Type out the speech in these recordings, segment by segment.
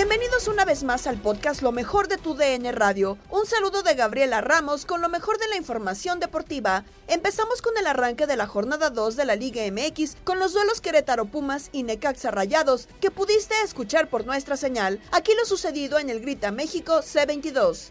Bienvenidos una vez más al podcast Lo mejor de tu DN Radio. Un saludo de Gabriela Ramos con lo mejor de la información deportiva. Empezamos con el arranque de la jornada 2 de la Liga MX con los duelos Querétaro Pumas y Necaxa Rayados que pudiste escuchar por nuestra señal. Aquí lo sucedido en el Grita México C22.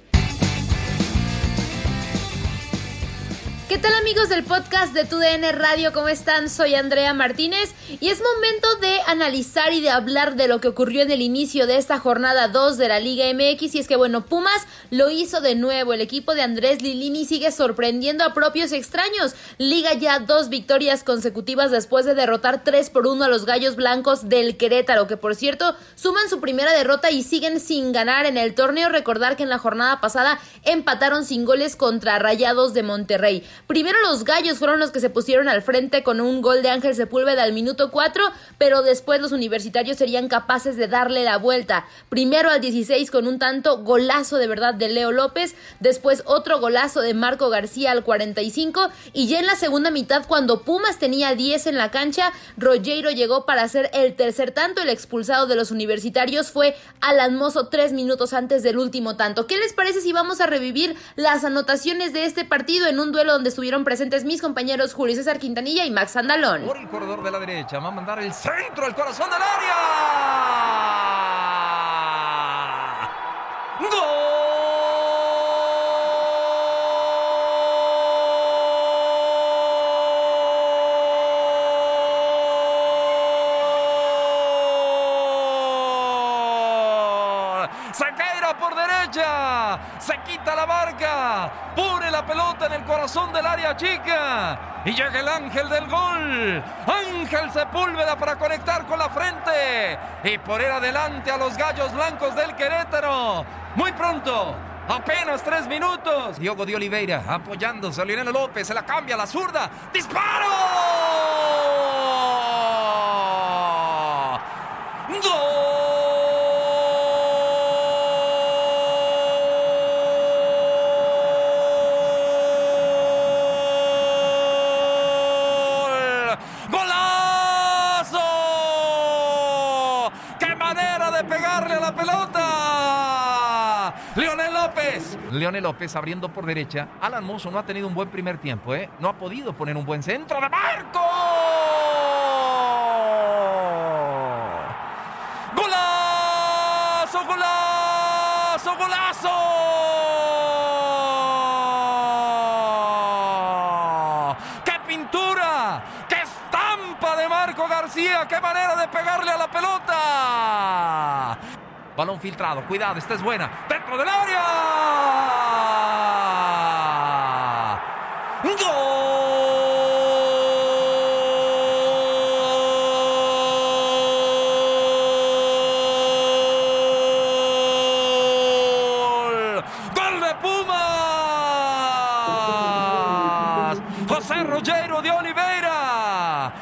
¿Qué tal amigos del podcast de TUDN Radio? ¿Cómo están? Soy Andrea Martínez y es momento de analizar y de hablar de lo que ocurrió en el inicio de esta jornada 2 de la Liga MX y es que bueno, Pumas lo hizo de nuevo, el equipo de Andrés Lilini sigue sorprendiendo a propios extraños, liga ya dos victorias consecutivas después de derrotar 3 por 1 a los Gallos Blancos del Querétaro, que por cierto suman su primera derrota y siguen sin ganar en el torneo, recordar que en la jornada pasada empataron sin goles contra Rayados de Monterrey. Primero los gallos fueron los que se pusieron al frente con un gol de Ángel Sepúlveda al minuto 4, pero después los universitarios serían capaces de darle la vuelta. Primero al 16 con un tanto golazo de verdad de Leo López, después otro golazo de Marco García al 45 y ya en la segunda mitad cuando Pumas tenía 10 en la cancha, Rogero llegó para hacer el tercer tanto. El expulsado de los universitarios fue Alan Mozo tres minutos antes del último tanto. ¿Qué les parece si vamos a revivir las anotaciones de este partido en un duelo donde estuvieron presentes mis compañeros Julio César Quintanilla y Max Andalón. Por el corredor de la derecha, va a mandar el centro al corazón del área. ¡Gol! Se quita la marca, pone la pelota en el corazón del área chica y llega el ángel del gol. Ángel Sepúlveda para conectar con la frente y poner adelante a los gallos blancos del Querétaro. Muy pronto. Apenas tres minutos. Diogo de Oliveira apoyándose a Lionel López. Se la cambia la zurda. ¡Disparo! Leone López abriendo por derecha. Alan Mozo no ha tenido un buen primer tiempo, ¿eh? No ha podido poner un buen centro de Marco. ¡Golazo, golazo, golazo! ¡Qué pintura! ¡Qué estampa de Marco García! ¡Qué manera de pegarle a la pelota! Balón filtrado, cuidado, esta es buena. ¡Dentro del área! ¡Gol! ¡Gol de Pumas! José Rogero de Oliveira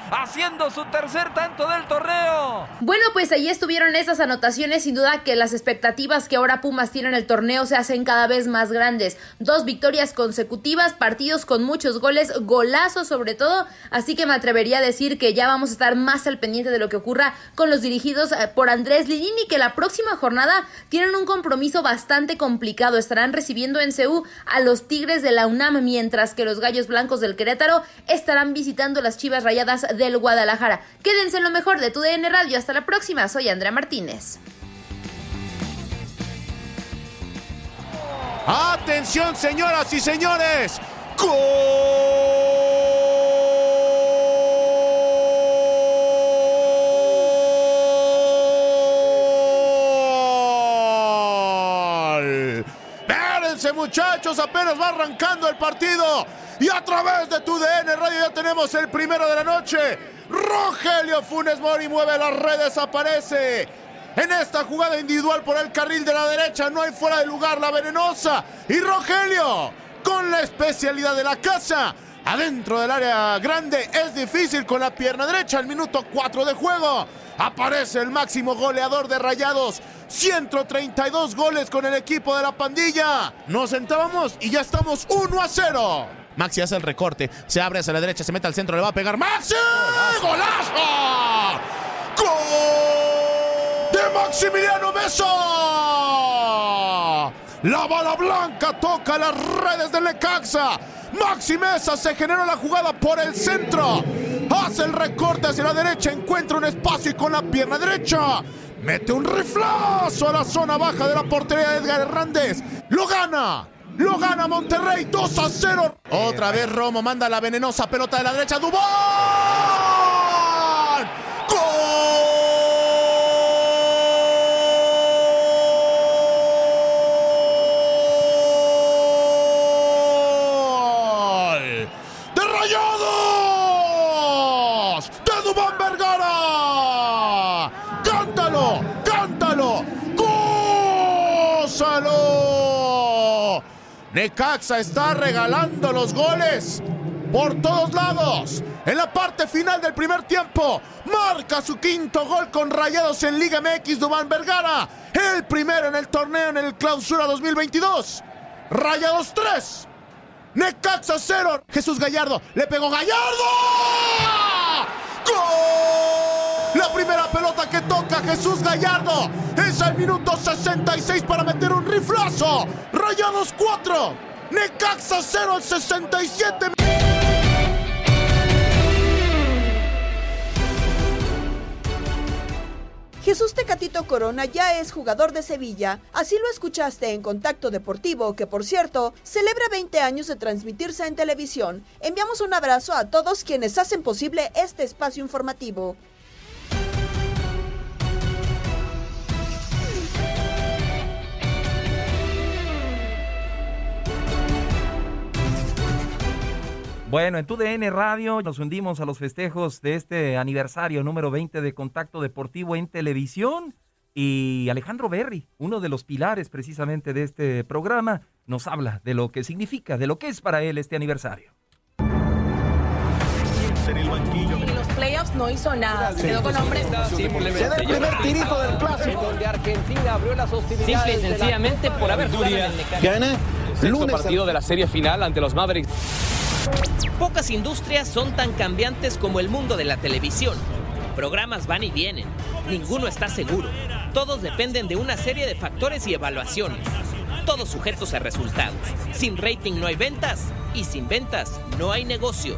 su tercer tanto del torneo. Bueno, pues ahí estuvieron esas anotaciones. Sin duda que las expectativas que ahora Pumas tienen en el torneo se hacen cada vez más grandes. Dos victorias consecutivas, partidos con muchos goles, golazos sobre todo. Así que me atrevería a decir que ya vamos a estar más al pendiente de lo que ocurra con los dirigidos eh, por Andrés Lilini, que la próxima jornada tienen un compromiso bastante complicado. Estarán recibiendo en CEU a los Tigres de la UNAM, mientras que los Gallos Blancos del Querétaro estarán visitando las Chivas Rayadas del Guadalajara. Quédense en lo mejor de tu DN Radio. Hasta la próxima. Soy Andrea Martínez. Atención, señoras y señores. ¡Gol! Espérense, muchachos, apenas va arrancando el partido. Y a través de tu DN Radio ya tenemos el primero de la noche. Rogelio Funes Mori mueve las redes, aparece. En esta jugada individual por el carril de la derecha, no hay fuera de lugar la venenosa. Y Rogelio, con la especialidad de la casa, adentro del área grande, es difícil con la pierna derecha. El minuto 4 de juego, aparece el máximo goleador de Rayados. 132 goles con el equipo de la pandilla. Nos sentábamos y ya estamos 1 a 0. Maxi hace el recorte, se abre hacia la derecha, se mete al centro, le va a pegar Maxi. ¡Golazo! ¡Gol! De Maximiliano Beso. La bala blanca toca las redes del Necaxa. Maxi Mesa se generó la jugada por el centro. Hace el recorte hacia la derecha, encuentra un espacio con la pierna derecha mete un riflazo a la zona baja de la portería de Edgar Hernández. Lo gana. Lo gana Monterrey 2 a 0. Otra vez Romo manda la venenosa pelota de la derecha. Dubón. ¡Gol! ¡De Rayados! ¡De Dubán Vergara! Necaxa está regalando los goles por todos lados. En la parte final del primer tiempo, marca su quinto gol con Rayados en Liga MX Dubán Vergara. El primero en el torneo en el Clausura 2022. Rayados 3. Necaxa 0. Jesús Gallardo le pegó Gallardo. ¡Gol! Primera pelota que toca Jesús Gallardo es al minuto 66 para meter un riflazo. Rayados 4. Necaxa 0 al 67. Jesús Tecatito Corona ya es jugador de Sevilla, así lo escuchaste en Contacto Deportivo, que por cierto, celebra 20 años de transmitirse en televisión. Enviamos un abrazo a todos quienes hacen posible este espacio informativo. Bueno, en tu DN Radio nos hundimos a los festejos de este aniversario número 20 de Contacto Deportivo en televisión. Y Alejandro Berry, uno de los pilares precisamente de este programa, nos habla de lo que significa, de lo que es para él este aniversario. En los playoffs no hizo nada, se quedó con hombres. Se da el primer tirito del clásico. Donde Argentina abrió las hostilidades. Simple y sencillamente por haber jugado en el Gana. Lunes partido de la serie final ante los Mavericks. Pocas industrias son tan cambiantes como el mundo de la televisión. Programas van y vienen. Ninguno está seguro. Todos dependen de una serie de factores y evaluaciones. todos sujetos a resultados. Sin rating no hay ventas y sin ventas no hay negocio.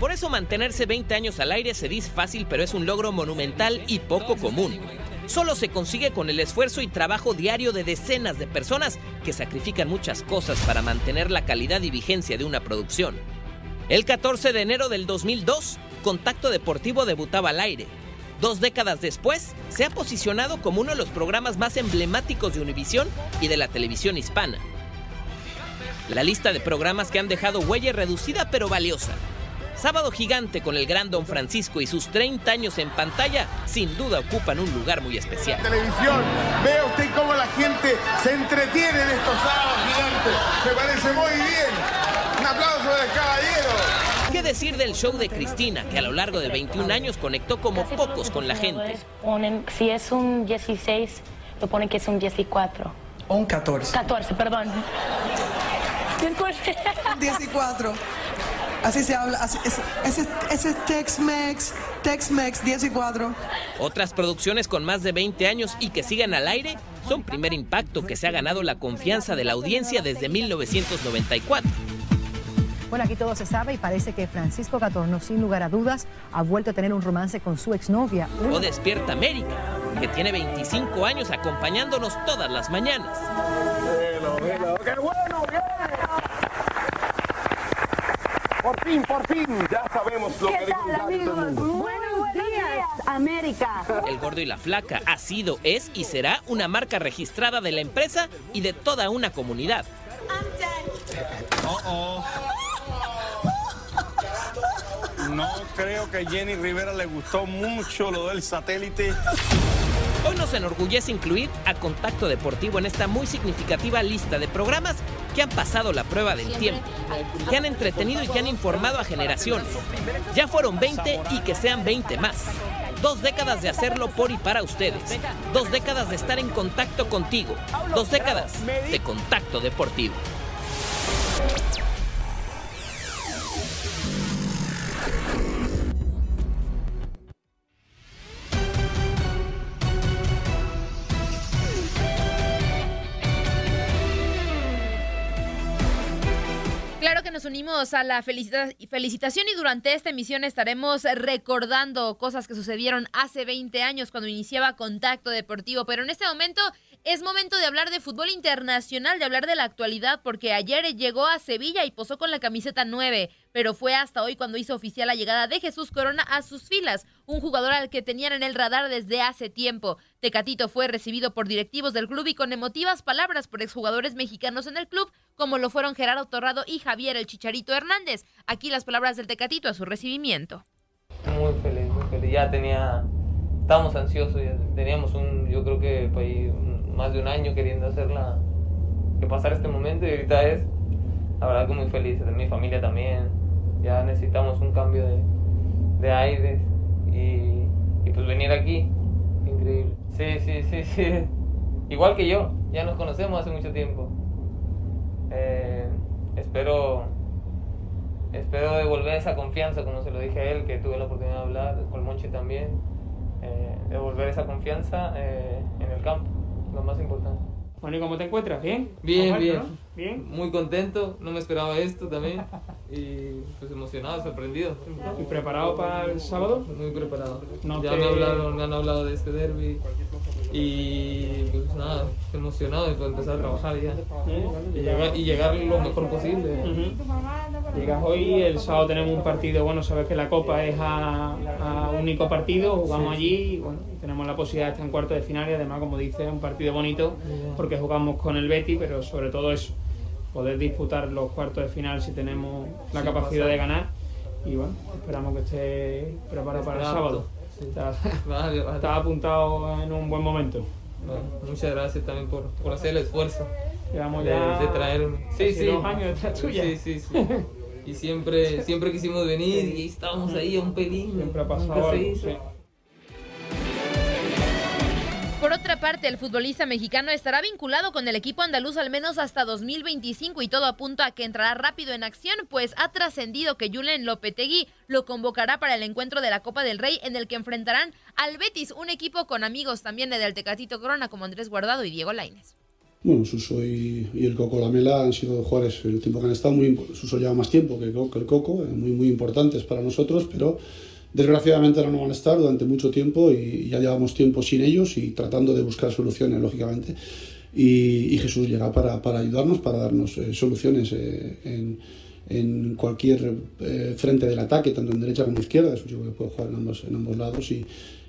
Por eso mantenerse 20 años al aire se dice fácil, pero es un logro monumental y poco común. Solo se consigue con el esfuerzo y trabajo diario de decenas de personas que sacrifican muchas cosas para mantener la calidad y vigencia de una producción. El 14 de enero del 2002, Contacto Deportivo debutaba al aire. Dos décadas después, se ha posicionado como uno de los programas más emblemáticos de Univisión y de la televisión hispana. La lista de programas que han dejado huella reducida pero valiosa. Sábado Gigante con el gran Don Francisco y sus 30 años en pantalla sin duda ocupan un lugar muy especial. Televisión, vea usted cómo la gente se entretiene en estos sábados gigantes. Me parece muy bien. Un aplauso del caballero. ¿Qué decir del show de Cristina, que a lo largo de 21 años conectó como pocos con la gente? Ponen, si es un 16, lo ponen que es un 14. O un 14. 14, perdón. 14. Así se habla. Así, ese, ese, ese es Tex-Mex, Tex-Mex 14. Otras producciones con más de 20 años y que sigan al aire son Primer Impacto, que se ha ganado la confianza de la audiencia desde 1994. Bueno, aquí todo se sabe y parece que Francisco Catorno, sin lugar a dudas, ha vuelto a tener un romance con su exnovia. O Despierta América, que tiene 25 años acompañándonos todas las mañanas. Hello, hello. ¡Qué bueno! ¡Bien! Por fin, por fin, ya sabemos lo que dijo Buenos días, América. El Gordo y la Flaca ha sido, es y será una marca registrada de la empresa y de toda una comunidad. No creo que Jenny Rivera le gustó mucho lo del satélite. Hoy nos enorgullece incluir a Contacto Deportivo en esta muy significativa lista de programas que han pasado la prueba del tiempo, que han entretenido y que han informado a generaciones. Ya fueron 20 y que sean 20 más. Dos décadas de hacerlo por y para ustedes. Dos décadas de estar en contacto contigo. Dos décadas de Contacto Deportivo. Unimos a la felicita- felicitación y durante esta emisión estaremos recordando cosas que sucedieron hace 20 años cuando iniciaba Contacto Deportivo, pero en este momento es momento de hablar de fútbol internacional, de hablar de la actualidad, porque ayer llegó a Sevilla y posó con la camiseta 9, pero fue hasta hoy cuando hizo oficial la llegada de Jesús Corona a sus filas, un jugador al que tenían en el radar desde hace tiempo. Tecatito fue recibido por directivos del club y con emotivas palabras por exjugadores mexicanos en el club, como lo fueron Gerardo Torrado y Javier el Chicharito Hernández. Aquí las palabras del Tecatito a su recibimiento. Muy feliz, muy feliz. Ya tenía, estábamos ansiosos, ya teníamos un, yo creo que un- más de un año queriendo hacerla, que pasar este momento y ahorita es, la verdad que muy feliz, mi familia también, ya necesitamos un cambio de, de aires y, y pues venir aquí, increíble. Sí, sí, sí, sí, igual que yo, ya nos conocemos hace mucho tiempo. Eh, espero espero devolver esa confianza, como se lo dije a él, que tuve la oportunidad de hablar, con Monchi también, eh, devolver esa confianza eh, en el campo, lo más importante. Bueno, ¿y cómo te encuentras? ¿Bien? Bien, ¿Cómo bien. no? ¿Bien? Muy contento, no me esperaba esto también, y pues emocionado, sorprendido. ¿Y preparado para el sábado? Muy preparado. No ya te- me, hablaron, me han hablado de este derby, y pues nada, emocionado de poder empezar a trabajar ya, y llegar, y llegar lo mejor posible. Llegas hoy, el sábado tenemos un partido, bueno, sabes que la Copa es a, a único partido, jugamos Sí. allí y bueno, tenemos la posibilidad de estar en cuarto de final y además, como dices, un partido bonito porque jugamos con el Betty, pero sobre todo eso, poder disputar los cuartos de final si tenemos la Sí, capacidad de ganar y bueno, esperamos que esté preparado para el sábado. Sí. Estás Vale, vale. estás apuntado en un buen momento. Bueno, muchas gracias también por, por hacer el esfuerzo Llevamos de, ya de traerme. Sí, sí. dos años detrás tuya. Sí, sí, sí. Y siempre, siempre quisimos venir y estábamos ahí a un pelín. Siempre ha pasado algo. Por otra parte, el futbolista mexicano estará vinculado con el equipo andaluz al menos hasta 2025 y todo apunta a que entrará rápido en acción, pues ha trascendido que Julen Lopetegui lo convocará para el encuentro de la Copa del Rey en el que enfrentarán al Betis, un equipo con amigos también del Tecatito Corona como Andrés Guardado y Diego Lainez. Bueno, Suso y, el Coco Lamela han sido jugadores el tiempo que han estado, muy, Suso lleva más tiempo que, el Coco, muy, muy importantes para nosotros, pero desgraciadamente no van a estar durante mucho tiempo y ya llevamos tiempo sin ellos y tratando de buscar soluciones, lógicamente. Y, Jesús llega para, para, ayudarnos, para darnos eh, soluciones eh, en, en, cualquier eh, frente del ataque, tanto en derecha como en izquierda. Es un chico que puede jugar en ambos, en ambos lados y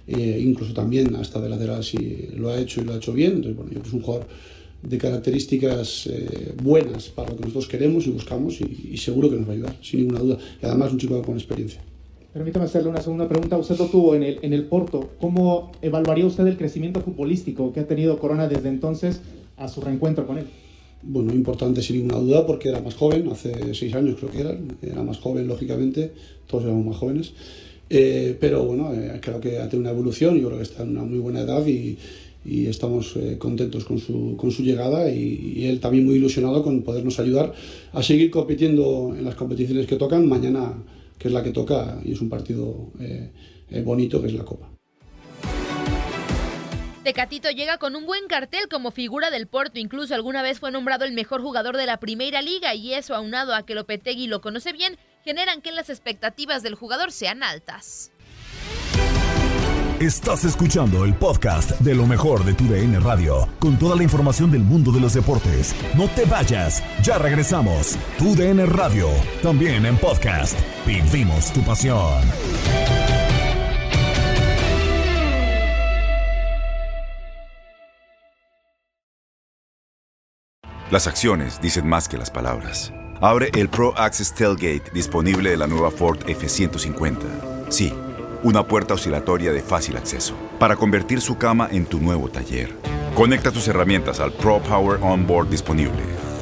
incluso también hasta de lateral si lo ha hecho y lo ha hecho bien. Entonces, bueno, es un jugador de características buenas para lo que nosotros queremos y buscamos y, y, seguro que nos va a ayudar, sin ninguna duda. Y además un chico con experiencia. Permítame hacerle una segunda pregunta. Usted lo tuvo en el, en el Porto. ¿Cómo evaluaría usted el crecimiento futbolístico que ha tenido Corona desde entonces a su reencuentro con él? Bueno, importante sin ninguna duda porque era más joven, hace seis años creo que era, era más joven lógicamente, todos éramos más jóvenes. Eh, pero bueno, eh, creo que ha tenido una evolución, yo creo que está en una muy buena edad y, y estamos eh, contentos con su, con su llegada y, y, él también muy ilusionado con podernos ayudar a seguir compitiendo en las competiciones que tocan. Mañana que es la que toca y es un partido eh, eh, bonito, que es la Copa. Tecatito llega con un buen cartel como figura del Porto, incluso alguna vez fue nombrado el mejor jugador de la Primera Liga y eso aunado a que Lopetegui lo conoce bien, generan que las expectativas del jugador sean altas. Estás escuchando el podcast de lo mejor de tu DN Radio, con toda la información del mundo de los deportes. No te vayas, ya regresamos. Tu DN Radio, también en podcast. Vivimos tu pasión. Las acciones dicen más que las palabras. Abre el Pro Access Tailgate disponible de la nueva Ford F-150. Sí una puerta oscilatoria de fácil acceso para convertir su cama en tu nuevo taller. Conecta tus herramientas al Pro Power Onboard disponible.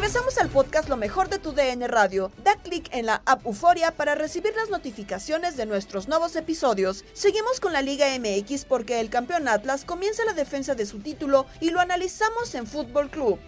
Regresamos al podcast Lo mejor de tu DN Radio. Da clic en la app Euforia para recibir las notificaciones de nuestros nuevos episodios. Seguimos con la Liga MX porque el campeón Atlas comienza la defensa de su título y lo analizamos en Fútbol Club.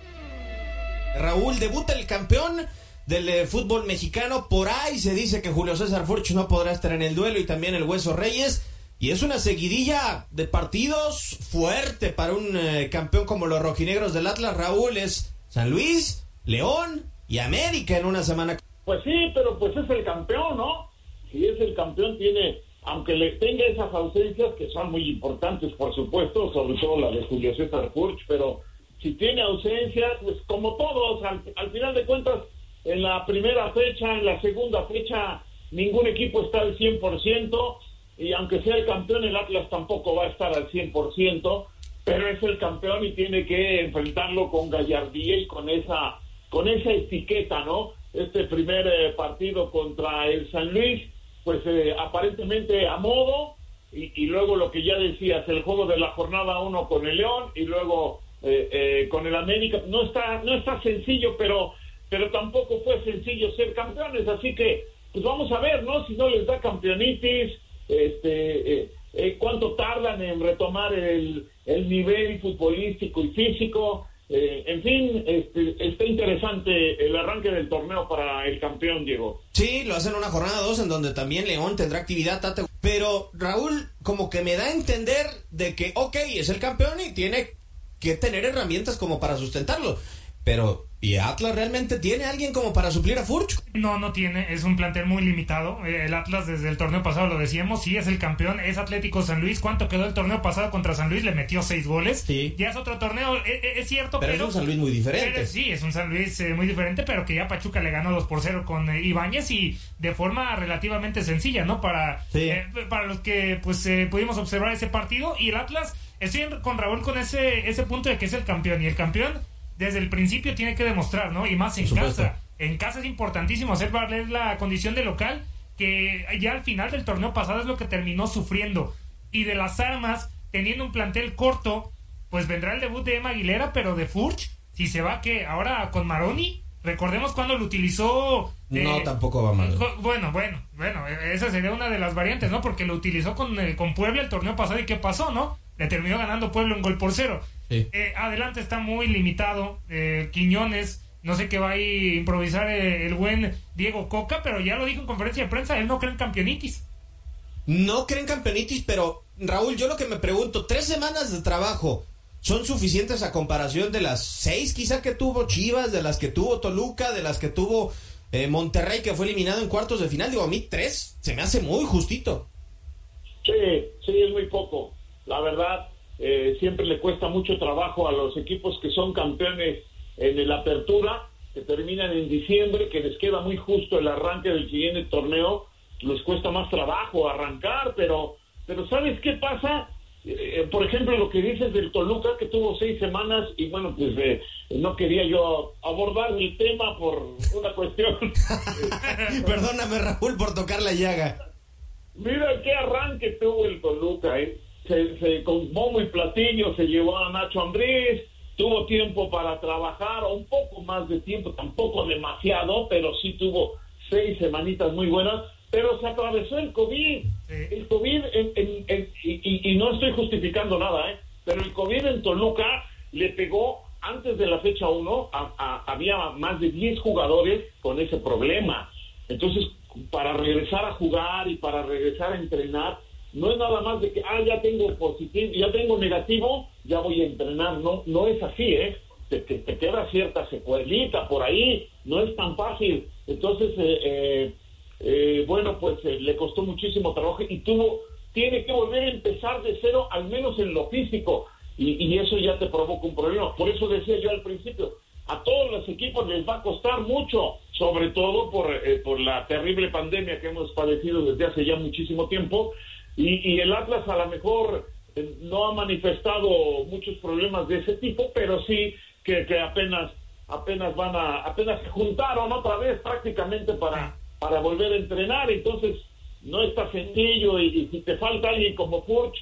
Raúl, debuta el campeón del eh, fútbol mexicano. Por ahí se dice que Julio César Furch no podrá estar en el duelo y también el Hueso Reyes. Y es una seguidilla de partidos fuerte para un eh, campeón como los rojinegros del Atlas. Raúl es San Luis, León y América en una semana. Pues sí, pero pues es el campeón, ¿no? Si es el campeón, tiene, aunque le tenga esas ausencias que son muy importantes, por supuesto, sobre todo la de Julio César Furch, pero si tiene ausencias, pues como todos, al, final de cuentas, en la primera fecha, en la segunda fecha, ningún equipo está al 100%, y aunque sea el campeón, el Atlas tampoco va a estar al 100%, pero es el campeón y tiene que enfrentarlo con gallardía y con esa con esa etiqueta, ¿no? Este primer eh, partido contra el San Luis, pues eh, aparentemente a modo, y, luego lo que ya decías, el juego de la jornada uno con el León y luego eh, con el América, no está, no está sencillo, pero, pero tampoco fue sencillo ser campeones, así que pues vamos a ver, ¿no? Si no les da campeonitis, este, cuánto tardan en retomar el, el nivel futbolístico y físico, eh, en fin, este, está interesante el arranque del torneo para el campeón, Diego. Sí, lo hacen una jornada dos en donde también León tendrá actividad. Pero Raúl, como que me da a entender de que, ok, es el campeón y tiene que tener herramientas como para sustentarlo. Pero ¿Y Atlas realmente tiene alguien como para suplir a Furch? No, no tiene, es un plantel muy limitado. El Atlas desde el torneo pasado lo decíamos, sí es el campeón, es Atlético San Luis. ¿Cuánto quedó el torneo pasado contra San Luis? Le metió seis goles. Sí. Ya es otro torneo, e, e, es, cierto, pero, pero, es un San Luis muy diferente. sí, es un San Luis eh, muy diferente, pero que ya Pachuca le ganó 2 por 0 con eh, Ibáñez y de forma relativamente sencilla, ¿no? Para, eh, para los que pues pudimos observar ese partido y el Atlas, estoy con Raúl con ese, ese punto de que es el campeón y el campeón desde el principio tiene que demostrar, ¿no? Y más en casa. En casa es importantísimo hacer valer la condición de local, que ya al final del torneo pasado es lo que terminó sufriendo. Y de las armas, teniendo un plantel corto, pues vendrá el debut de Emma Aguilera, pero de Furch, si se va que ahora con Maroni, Recordemos cuando lo utilizó. No, eh, tampoco va mal. co- Bueno, bueno, bueno, eh, esa sería una de las variantes, ¿no? Porque lo utilizó con, eh, con Puebla el torneo pasado y ¿qué pasó, no? Le terminó ganando Puebla un gol por cero. Sí. Eh, adelante está muy limitado. eh, Quiñones, no sé qué va a improvisar eh, el buen Diego Coca, pero ya lo dijo en conferencia de prensa, él no cree en campeonitis. No creen campeonitis, pero Raúl, yo lo que me pregunto, tres semanas de trabajo son suficientes a comparación de las seis quizá que tuvo Chivas, de las que tuvo Toluca, de las que tuvo eh, Monterrey que fue eliminado en cuartos de final. Digo, a mí tres se me hace muy justito. Sí, sí, es muy poco. La verdad, eh, siempre le cuesta mucho trabajo a los equipos que son campeones en la apertura, que terminan en diciembre, que les queda muy justo el arranque del siguiente torneo, les cuesta más trabajo arrancar, pero, pero ¿sabes qué pasa? Eh, por ejemplo, lo que dices del Toluca, que tuvo seis semanas, y bueno, pues eh, no quería yo abordar el tema por una cuestión. Perdóname, Raúl, por tocar la llaga. Mira qué arranque tuvo el Toluca, ¿eh? Se, se- con bombo y platillo se llevó a Nacho Ambriz, tuvo tiempo para trabajar, un poco más de tiempo, tampoco demasiado, pero sí tuvo seis semanitas muy buenas, pero se atravesó el COVID. El COVID, en- en- en- y, no estoy justificando nada, ¿eh? pero el COVID en Toluca le pegó antes de la fecha 1, había más de 10 jugadores con ese problema. Entonces, para regresar a jugar y para regresar a entrenar, no es nada más de que, ah, ya tengo positivo, ya tengo negativo, ya voy a entrenar. No, no es así, ¿eh? Te, queda cierta secuelita por ahí, no es tan fácil. Entonces, eh, eh, eh, bueno, pues eh, le costó muchísimo trabajo y tuvo, tiene que volver a empezar de cero, al menos en lo físico. Y, y eso ya te provoca un problema. Por eso decía yo al principio, a todos los equipos les va a costar mucho, sobre todo por, eh, por la terrible pandemia que hemos padecido desde hace ya muchísimo tiempo. Y, y el Atlas a lo mejor eh, no ha manifestado muchos problemas de ese tipo, pero sí que, que apenas apenas van a apenas se juntaron otra vez prácticamente para para volver a entrenar. Entonces no está sencillo y, si te falta alguien como Furch,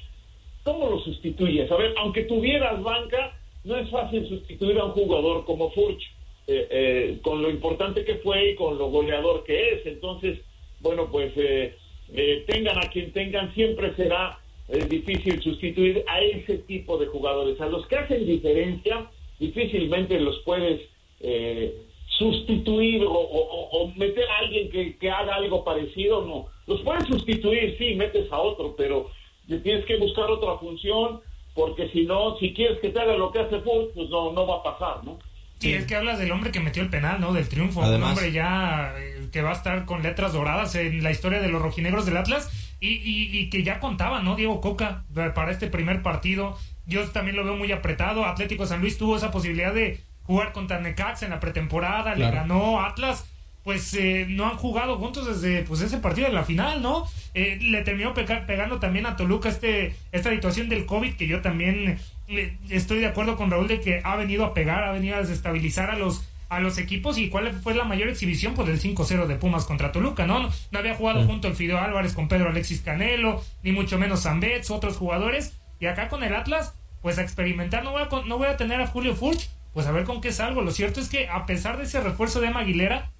¿cómo lo sustituyes? A ver, aunque tuvieras banca, no es fácil sustituir a un jugador como Furch, eh, eh, con lo importante que fue y con lo goleador que es. Entonces, bueno, pues eh, eh, tengan a quien tengan, siempre será eh, difícil sustituir a ese tipo de jugadores. A los que hacen diferencia, difícilmente los puedes eh, sustituir o, meter a alguien que, que haga algo parecido, no. Los puedes sustituir, sí, metes a otro, pero tienes que buscar otra función, porque si no, si quieres que te haga lo que hace Furch, pues no, no va a pasar, ¿no? Sí, es que hablas del hombre que metió el penal, ¿no? Del triunfo. Además. Un hombre ya eh, que va a estar con letras doradas en la historia de los rojinegros del Atlas y, y- y que ya contaba, ¿no? Diego Coca eh, para este primer partido. Yo también lo veo muy apretado. Atlético San Luis tuvo esa posibilidad de jugar contra Necax en la pretemporada, le ganó Atlas. Pues eh, no han jugado juntos desde pues ese partido de la final, ¿no? Eh, le terminó pegando también a Toluca este esta situación del COVID que yo también estoy de acuerdo con Raúl de que ha venido a pegar, ha venido a desestabilizar a los a los equipos y cuál fue la mayor exhibición pues el 5-0 de Pumas contra Toluca, ¿no? No había jugado junto el Fideo Álvarez con Pedro Alexis Canelo, ni mucho menos Zambets, otros jugadores y acá con el Atlas pues a experimentar, no voy a, no voy a tener a Julio Furch, pues a ver con qué salgo. Lo cierto es que a pesar de ese refuerzo de Emma Aguilera,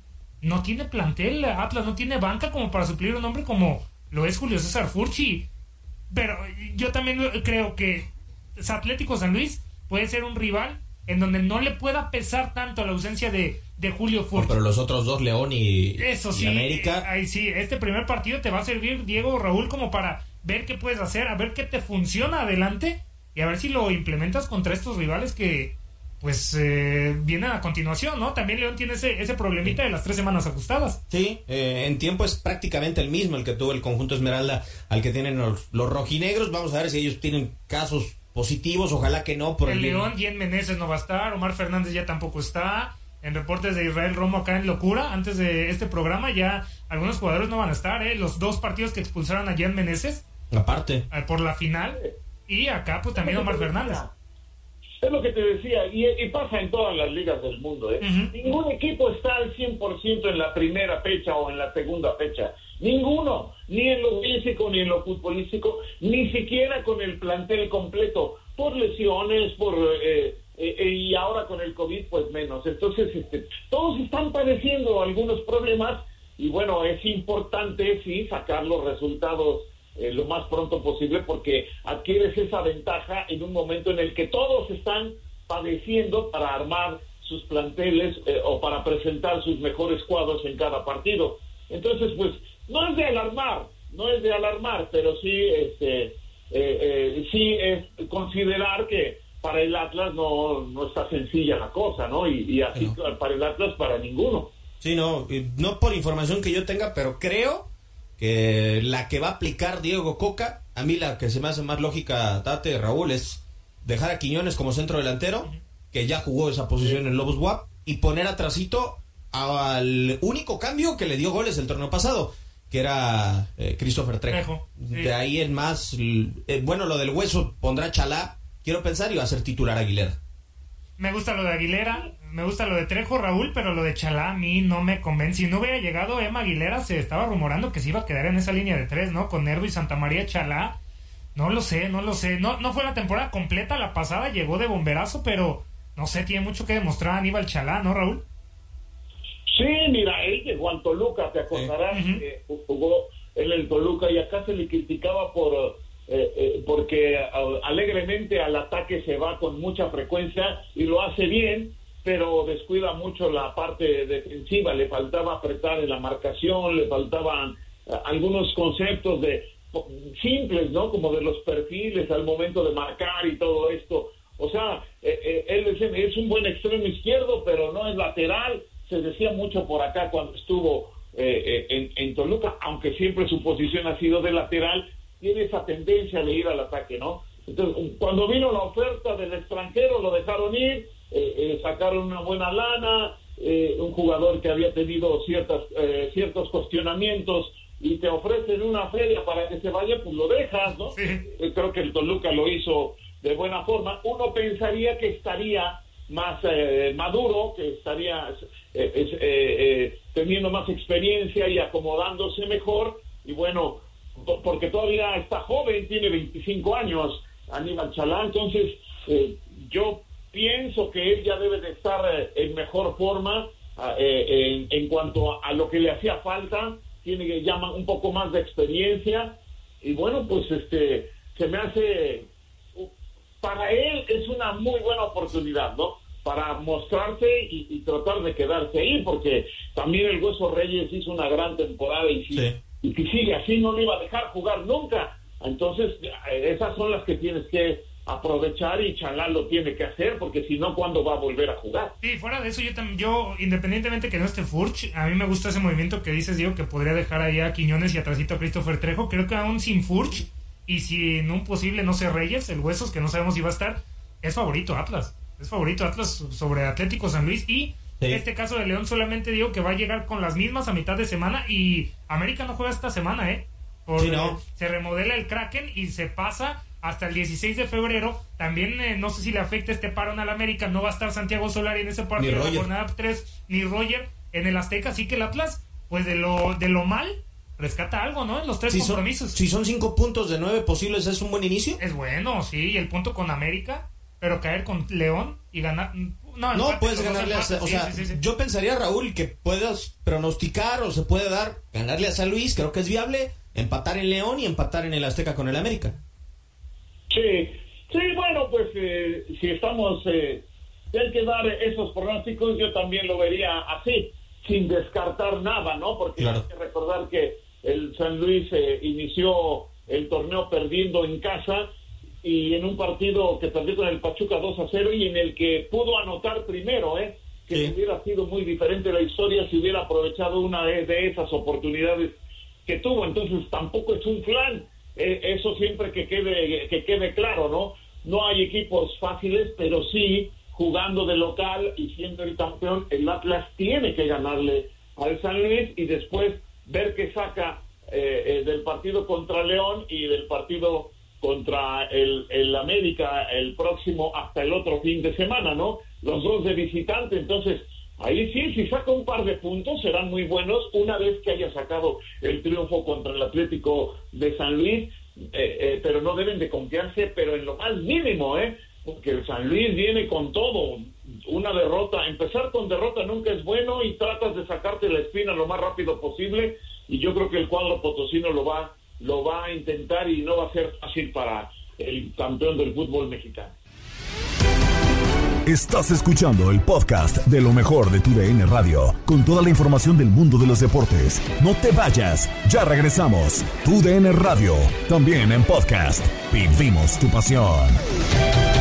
no tiene plantel, Atlas no tiene banca como para suplir un hombre como lo es Julio César Furchi. Pero yo también creo que Atlético San Luis puede ser un rival en donde no le pueda pesar tanto la ausencia de, de Julio Furch. pero los otros dos, León y, Eso y sí, América. eh, ahí sí, este primer partido te va a servir, Diego Raúl, como para ver qué puedes hacer, a ver qué te funciona adelante y a ver si lo implementas contra estos rivales que pues eh, vienen a continuación, ¿no? También León tiene ese, ese problemita de las tres semanas ajustadas. Sí, eh, en tiempo es prácticamente el mismo el que tuvo el conjunto Esmeralda al que tienen los, los rojinegros. Vamos a ver si ellos tienen casos positivos, ojalá que no. Por el el, León, Jen Meneses no va a estar, Omar Fernández ya tampoco está. En reportes de Israel Romo acá en Locura, antes de este programa, ya algunos jugadores no van a estar, ¿eh? Los dos partidos que expulsaron a Jen Meneses Aparte. eh, por la final. Y acá, pues también Omar Fernández. Es lo que te decía, y, y pasa en todas las ligas del mundo. ¿eh? Ningún equipo está al 100% en la primera fecha o en la segunda fecha. Ninguno, ni en lo físico ni en lo futbolístico, ni siquiera con el plantel completo, por lesiones, por, eh, eh, eh, y ahora con el COVID pues menos. Entonces, este, todos están padeciendo algunos problemas y bueno, es importante sí sacar los resultados eh, lo más pronto posible porque adquieres esa ventaja en un momento en el que todos están padeciendo para armar sus planteles eh, o para presentar sus mejores cuadros en cada partido. Entonces, pues, no es de alarmar, no es de alarmar, pero sí, este, eh, eh, sí es considerar que para el Atlas no, no está sencilla la cosa, ¿no? Y, y así para el Atlas, para ninguno. Sí, no, no por información que yo tenga, pero creo que la que va a aplicar Diego Coca, a mí la que se me hace más lógica, Tate, Raúl, es dejar a Quiñones como centro delantero, que ya jugó esa posición en Lobos WAP, y poner atrasito al único cambio que le dio goles el torneo pasado, que era eh, Christopher Trejo. sí. De ahí en más, eh, bueno, lo del hueso pondrá Chalá, quiero pensar, y va a ser titular Aguilera. Me gusta lo de Aguilera, me gusta lo de Trejo, Raúl, pero lo de Chalá a mí no me convence. Si no hubiera llegado Emma Aguilera, se estaba rumorando que se iba a quedar en esa línea de tres, ¿no? Con Nervo y Santa María Chalá. No lo sé, no lo sé. No, no fue la temporada completa, la pasada llegó de bomberazo, pero no sé, tiene mucho que demostrar Aníbal Chalá, ¿no, Raúl? Sí, mira, él llegó al Toluca, te acordarás que jugó en el Toluca y acá se le criticaba por eh, eh, porque alegremente al ataque se va con mucha frecuencia y lo hace bien, pero descuida mucho la parte defensiva, le faltaba apretar en la marcación, le faltaban eh, algunos conceptos de simples, ¿no? Como de los perfiles al momento de marcar y todo esto. O sea, eh, eh, él es, es un buen extremo izquierdo, pero no es lateral. Se decía mucho por acá cuando estuvo eh, eh, en, en Toluca, aunque siempre su posición ha sido de lateral, tiene esa tendencia de ir al ataque, ¿no? Entonces, cuando vino la oferta del extranjero, lo dejaron ir, eh, eh, sacaron una buena lana, eh, un jugador que había tenido ciertas, ciertos cuestionamientos y te ofrecen una feria para que se vaya, pues lo dejas, ¿no? Creo que el Toluca lo hizo de buena forma. Uno pensaría que estaría más eh, maduro, que estaría eh, eh, eh, teniendo más experiencia y acomodándose mejor. Y bueno, po- porque todavía está joven, tiene 25 años, Aníbal Chalá, entonces eh, yo pienso que él ya debe de estar eh, en mejor forma ah, en, en cuanto a lo que le hacía falta, tiene que llama un poco más de experiencia y bueno, pues este se me hace para él es una muy buena oportunidad, ¿no? Para mostrarse y, y tratar de quedarse ahí, porque también el Hueso Reyes hizo una gran temporada y si, y si sigue así no le iba a dejar jugar nunca. Entonces, eh, esas son las que tienes que aprovechar y Chalá lo tiene que hacer, porque si no, ¿cuándo va a volver a jugar? Sí, fuera de eso, yo también, yo, independientemente que no esté Furch, a mí me gusta ese movimiento que dices, Diego, que podría dejar ahí a Quiñones y atrásito a Christopher Trejo. Creo que aún sin Furch y sin un posible, no sé, Reyes, el Huesos, que no sabemos si va a estar, es favorito Atlas. Es favorito Atlas sobre Atlético San Luis y en este caso de León solamente digo que va a llegar con las mismas a mitad de semana y América no juega esta semana, ¿eh? Por- Sí, no. Se remodela el Kraken y se pasa hasta el 16 de febrero. También eh, no sé si le afecta este parón al América. No va a estar Santiago Solari en ese partido de la jornada 3, ni Roger en el Azteca. Así que el Atlas, pues de lo, de lo mal, rescata algo, ¿no? En los tres Si son, compromisos. si son cinco puntos de nueve posibles, ¿es un buen inicio? Es bueno, sí, y el punto con América, pero caer con León y ganar. No, No, empate, puedes ganarle a... O sea, sí, sí, sí. yo pensaría, Raúl, que puedas pronosticar o se puede dar ganarle a San Luis, creo que es viable, empatar en León y empatar en el Azteca con el América. Sí, sí, bueno, pues eh, si estamos, eh, si hay que dar esos pronósticos, yo también lo vería así, sin descartar nada, ¿no? Porque hay que recordar que el San Luis eh, inició el torneo perdiendo en casa y en un partido que perdió con el Pachuca 2 a 0 y en el que pudo anotar primero, ¿eh? Que hubiera sido muy diferente la historia si hubiera aprovechado una de, de esas oportunidades que tuvo. Entonces tampoco es un plan. Eh, eso siempre que quede, que quede claro, ¿no? No hay equipos fáciles, pero sí jugando de local y siendo el campeón, el Atlas tiene que ganarle al San Luis y después ver qué saca eh, eh, del partido contra León y del partido contra el, el América el próximo hasta el otro fin de semana, ¿no? Los dos de visitante, entonces ahí sí, si saca un par de puntos serán muy buenos una vez que haya sacado el triunfo contra el Atlético de San Luis, eh, eh, pero no deben de confiarse, pero en lo más mínimo, ¿eh? porque el San Luis viene con todo. Una derrota, empezar con derrota nunca es bueno y tratas de sacarte la espina lo más rápido posible y yo creo que el cuadro potosino lo va, lo va a intentar y no va a ser fácil para el campeón del fútbol mexicano. Estás escuchando el podcast de lo mejor de tu DN Radio, con toda la información del mundo de los deportes. No te vayas, ya regresamos. Tu DN Radio, también en podcast. Vivimos tu pasión.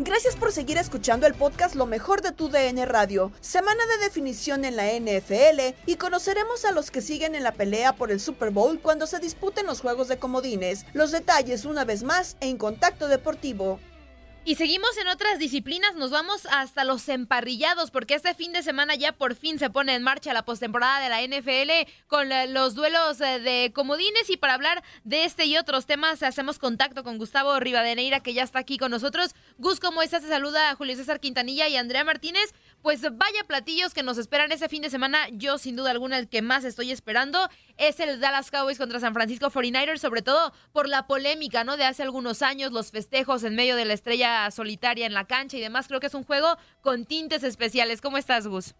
Gracias por seguir escuchando el podcast Lo mejor de tu DN Radio. Semana de definición en la NFL y conoceremos a los que siguen en la pelea por el Super Bowl cuando se disputen los juegos de comodines. Los detalles una vez más en Contacto Deportivo. Y seguimos en otras disciplinas, nos vamos hasta los emparrillados, porque este fin de semana ya por fin se pone en marcha la postemporada de la NFL con los duelos eh, de comodines. Y para hablar de este y otros temas, hacemos contacto con Gustavo Rivadeneira, que ya está aquí con nosotros. Gus, ¿cómo estás? Te saluda Julio César Quintanilla y Andrea Martínez. Pues vaya platillos que nos esperan ese fin de semana. Yo, sin duda alguna, el que más estoy esperando es el Dallas Cowboys contra San Francisco 49ers, sobre todo por la polémica, ¿no? De hace algunos años, los festejos en medio de la estrella solitaria en la cancha y demás. Creo que es un juego con tintes especiales. ¿Cómo estás, Gus?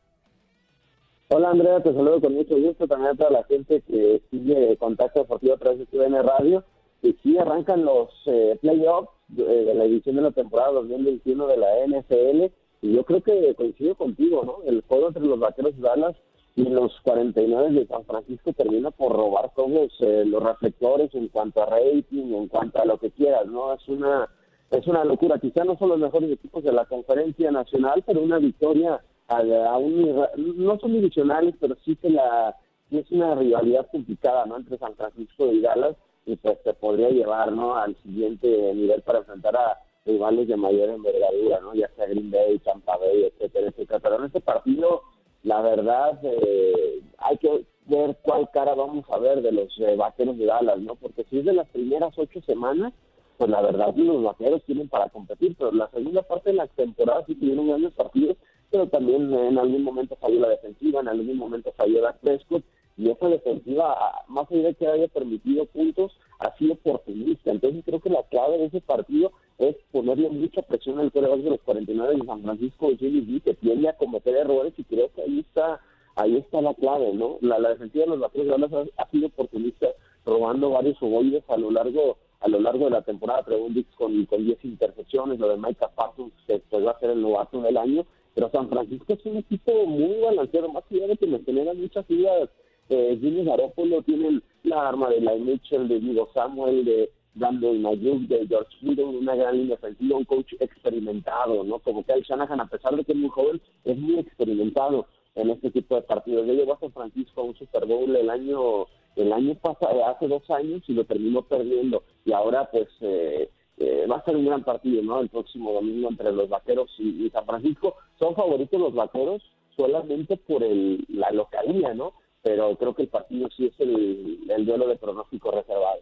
Hola, Andrea, te saludo con mucho gusto también a toda la gente que sigue Contacto Deportivo a través de TVN Radio. Y sí, arrancan los eh, playoffs de, de la edición de la temporada 2021 de la NFL y yo creo que coincido contigo, ¿no? El juego entre los Vaqueros de Dallas y los 49 de San Francisco termina por robar todos eh, los reflectores en cuanto a rating, en cuanto a lo que quieras, ¿no? Es una es una locura. Quizá no son los mejores equipos de la conferencia nacional, pero una victoria a, a un no son divisionales, pero sí que la es una rivalidad complicada, ¿no? Entre San Francisco y Dallas y pues te podría llevar, ¿no? Al siguiente nivel para enfrentar a rivales de mayor envergadura, ¿no? Ya sea Green Bay, Tampa Bay, etcétera, etcétera. Pero en este partido, la verdad, eh, hay que ver cuál cara vamos a ver de los eh, vaqueros de Dallas, ¿no? Porque si es de las primeras ocho semanas, pues la verdad los vaqueros tienen para competir, pero la segunda parte de la temporada sí tuvieron grandes partidos, pero también en algún momento falló la defensiva, en algún momento falló la Prescott, y esa defensiva, más allá de que haya permitido puntos, sido oportunista. Entonces creo que la clave de ese partido es ponerle mucha presión al coreback de los 49 de San Francisco de que tiende a cometer errores y creo que ahí está ahí está la clave, ¿no? La, defensiva de los Vaqueros ha, ha, sido oportunista robando varios ovoides a lo largo a lo largo de la temporada, Dix con, con 10 intercepciones, lo de Micah Parsons pues, va a ser el novato del año, pero San Francisco es un equipo muy balanceado, más allá de que me generan muchas ideas eh, Jimmy Garoppolo tiene la arma de la Mitchell, de Diego Samuel, de Brandon Mayuk, de George Hill, una gran línea ofensiva, un coach experimentado, ¿no? Como que Shanahan, a pesar de que es muy joven, es muy experimentado en este tipo de partidos. Ya llevó a San Francisco a un Super Bowl el año el año pasado, hace dos años, y lo terminó perdiendo. Y ahora, pues, eh, eh, va a ser un gran partido, ¿no? El próximo domingo entre los Vaqueros y, y San Francisco. Son favoritos los Vaqueros solamente por el, la localía, ¿no? Pero creo que el partido sí es el, duelo de pronóstico reservado.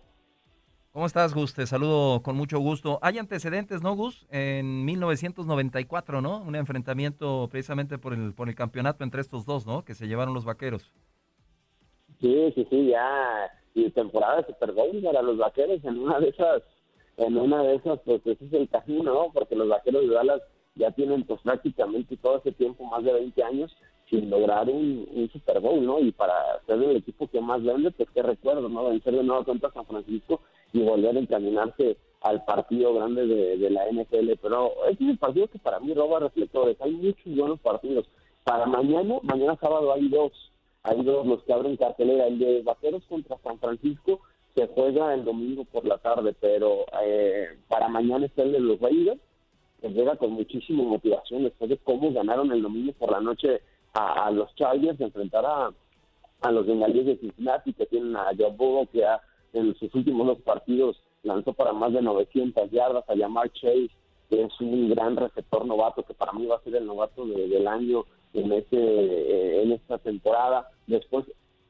¿Cómo estás, Gus? Te saludo con mucho gusto. Hay antecedentes, ¿no, Gus? En 1994, ¿no? Un enfrentamiento precisamente por el, por el campeonato entre estos dos, ¿no? Que se llevaron los vaqueros. Sí, sí, sí, ya. Y temporada de Super Bowl para los vaqueros en una de esas, en una de esas, pues ese es el camino, ¿no? Porque los vaqueros de Dallas ya tienen pues prácticamente todo ese tiempo, más de 20 años, sin lograr un, un, Super Bowl, ¿no? Y para ser el equipo que más vende, pues qué recuerdo, ¿no? Vencer de nuevo contra San Francisco y volver a encaminarse al partido grande de, la NFL. Pero ese es el partido que para mí roba reflectores. Hay muchos buenos partidos. Para mañana, mañana sábado hay dos. Hay dos los que abren cartelera. El de Vaqueros contra San Francisco se juega el domingo por la tarde, pero eh, para mañana está el de los Raiders pues llega con muchísima motivación después de cómo ganaron el domingo por la noche a, a los Chargers, enfrentar a, a los bengalíes de Cincinnati, que tienen a Joe que en sus últimos dos partidos lanzó para más de 900 yardas, a Jamar Chase, que es un gran receptor novato, que para mí va a ser el novato de- del año en, este, eh, en esta temporada. Después,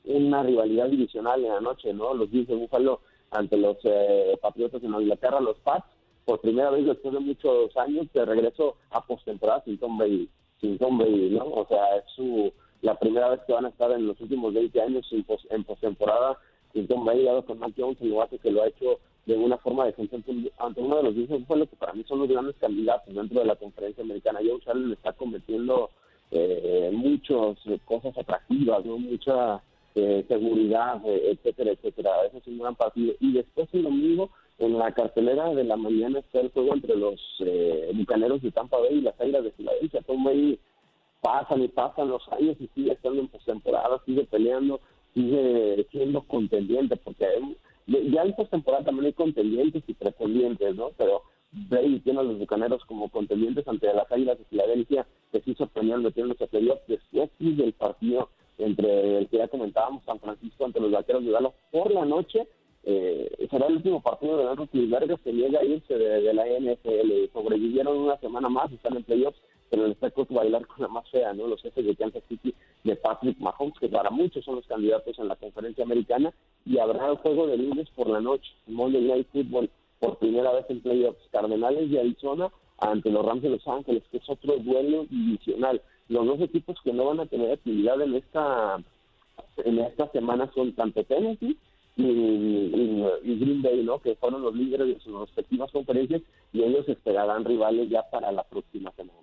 una rivalidad divisional en la noche, ¿no? Los Bills de Búfalo ante los eh, Patriotas Nueva Inglaterra, los Pats, por primera vez después de muchos años, de regreso a postemporada sin Tom Brady, sin Tom Brady, ¿no? O sea, es su, la primera vez que van a estar en los últimos 20 años sin pos- en postemporada sin Tom Brady, dado con Mac Jones, el novato que lo ha hecho de una forma decente ante, uno de los Bills de Búfalo, que para mí son los grandes candidatos dentro de la conferencia americana. Jones Allen está cometiendo eh, muchas cosas atractivas, ¿no? Mucha eh, seguridad, eh, etcétera, etcétera. Ese es un gran partido. Y después el domingo, en la cartelera de la mañana está el juego entre los eh, bucaneros de Tampa Bay y las Águilas de Filadelfia. Tom Brady pasan y pasan los años y sigue estando en postemporada, sigue peleando, sigue siendo contendiente, porque ya en postemporada también hay contendientes y pretendientes, ¿no? Pero Brady tiene a los bucaneros como contendientes ante las Águilas de Filadelfia, que sí sorprendieron metiéndose a playoffs después del partido entre el que ya comentábamos, San Francisco ante los vaqueros de Dallas por la noche. Eh, será el último partido de Dan Roethlisberger que niega a irse de, de la NFL. Sobrevivieron una semana más, están en playoffs, pero les tocó bailar con la más fea, ¿no? Los jefes de Kansas City de Patrick Mahomes, que para muchos son los candidatos en la conferencia americana, y habrá el juego de lunes por la noche, Monday Night Football, por primera vez en playoffs, Cardenales de Arizona ante los Rams de Los Ángeles, que es otro duelo divisional. Los dos equipos que no van a tener actividad en esta en esta semana son tanto Tennessee y, Green Bay, ¿no? Que fueron los líderes de sus respectivas conferencias y ellos esperarán rivales ya para la próxima semana.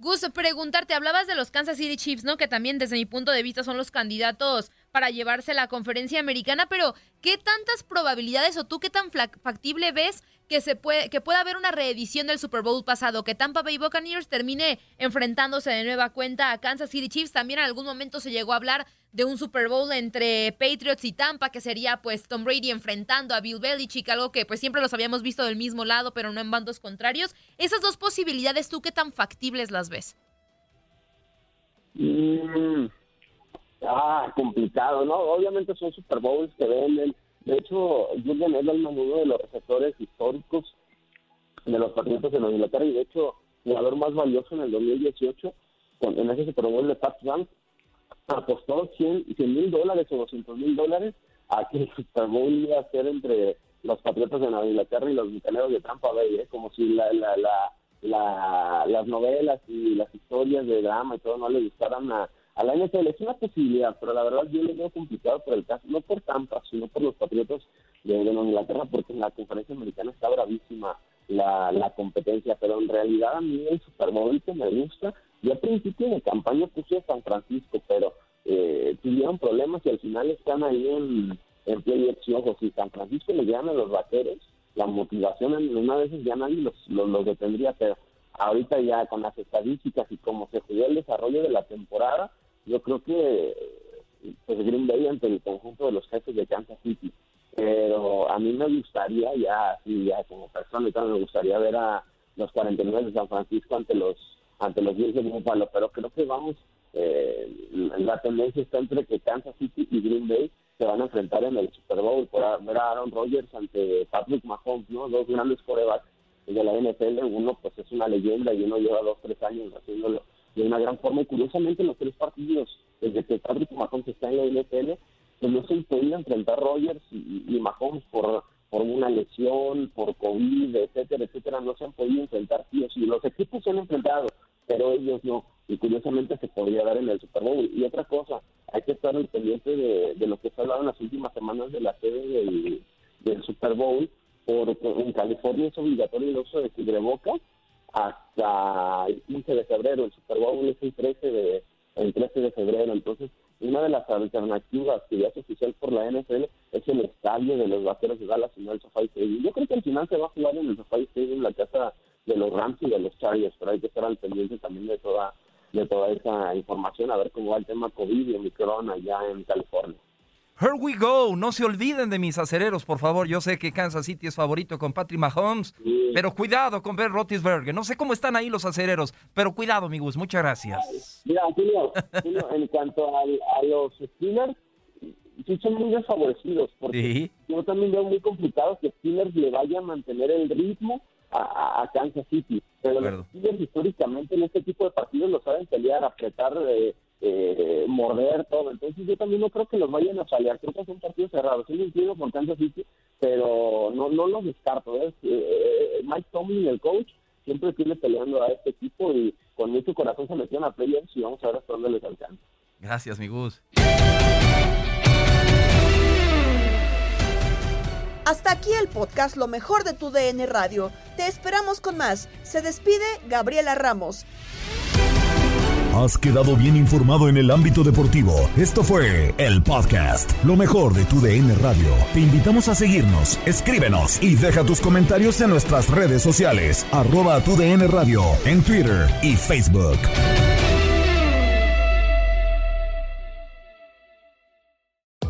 Gus, preguntarte, hablabas de los Kansas City Chiefs, ¿no? Que también desde mi punto de vista son los candidatos para llevarse la conferencia americana, pero ¿qué tantas probabilidades o tú qué tan factible ves que se puede que pueda haber una reedición del Super Bowl pasado, que Tampa Bay Buccaneers termine enfrentándose de nueva cuenta a Kansas City Chiefs? También en algún momento se llegó a hablar de un Super Bowl entre Patriots y Tampa, que sería pues Tom Brady enfrentando a Bill Belichick, algo que pues siempre los habíamos visto del mismo lado, pero no en bandos contrarios. Esas dos posibilidades, ¿tú qué tan factibles las ves? Mm, ah, complicado, ¿no? Obviamente son Super Bowls que venden. De hecho, Julian Edelman, uno de los receptores históricos de los Patriotas de Nueva Inglaterra, y de hecho, jugador más valioso en el 2018, con, en ese Super Bowl de Pat Rams, apostó 100 mil dólares o 200 mil dólares a que el Super Bowl iba a ser entre los Patriotas de Nueva Inglaterra y los Bucaneros de Tampa Bay, ¿eh? como si la, la, la, la- las novelas y las historias de drama y todo no le gustaran a, a la NFL. Es una posibilidad, pero la verdad yo lo veo complicado por el caso, no por Tampa, sino por los Patriotas de, Nueva Inglaterra, porque en la conferencia americana está bravísima la, la competencia, pero en realidad a mí el Super que me gusta, yo al principio de campaña puse a San Francisco, pero eh, tuvieron problemas y al final están ahí en, en. Y ojo, si San Francisco le ganan a los vaqueros, la motivación en una vez ya nadie los, los, detendría, pero ahorita ya con las estadísticas y cómo se jugó el desarrollo de la temporada, yo creo que pues Green Bay ante el conjunto de los jefes de Kansas City. Pero a mí me gustaría ya, ya como persona, y me gustaría ver a los 49 de San Francisco ante los ante los Bills de Buffalo, pero creo que vamos, eh, la tendencia está entre que Kansas City y Green Bay se van a enfrentar en el Super Bowl por ver a Aaron Rodgers ante Patrick Mahomes, ¿no? Dos grandes corebacks de la NFL, uno pues es una leyenda y uno lleva dos, tres años haciéndolo de una gran forma y curiosamente en los tres partidos desde que Patrick Mahomes está en la NFL, pues no se podía enfrentar Rodgers y, y Mahomes por, por una lesión, por COVID, etcétera, etcétera, no se han podido enfrentar sí o sí. Los equipos se han enfrentado, pero ellos no. Y curiosamente se podría dar en el Super Bowl. Y otra cosa, hay que estar al pendiente de, de lo que se ha hablado en las últimas semanas de la sede del, del Super Bowl, porque en California es obligatorio el uso de cubrebocas hasta el 15 de febrero. El Super Bowl es el 13 de, el 13 de febrero. Entonces, una de las alternativas que ya es oficial por la NFL es el estadio de los vaqueros de Dallas y no el SoFi Stadium. Yo creo que al final se va a jugar en el SoFi Stadium, la casa de los Rams y de los Chargers, pero hay que estar al pendiente también de toda de toda esa información, a ver cómo va el tema COVID y Omicron allá en California. Here we go. No se olviden de mis acereros, por favor. Yo sé que Kansas City es favorito con Patrick Mahomes, pero cuidado con Ben Roethlisberger. No sé cómo están ahí los acereros, pero cuidado, mi Gus. Muchas gracias. Mira, Julio, Julio, en cuanto a, los Steelers, sí son muy desfavorecidos, porque yo también veo muy complicado que Steelers le vaya a mantener el ritmo a, a- Kansas City. Pero los Steelers históricamente en este tipo de partidos lo saben pelear, apretar, eh, eh, morder, todo. Entonces yo también no creo que los vayan a fallar. Creo que son partidos cerrados. Sí, lo incluyo con Kansas City, pero no, no los descarto. ¿eh? Eh, Mike Tomlin, el coach, siempre tiene peleando a este equipo y con mucho corazón se metieron a playoffs y vamos a ver hasta dónde les alcanza. Gracias, mi Gus. Hasta aquí el podcast Lo mejor de tu DN Radio. Te esperamos con más. Se despide Gabriela Ramos. Has quedado bien informado en el ámbito deportivo. Esto fue el podcast, lo mejor de tu DN Radio. Te invitamos a seguirnos, escríbenos y deja tus comentarios en nuestras redes sociales, arroba tu DN Radio, en Twitter y Facebook.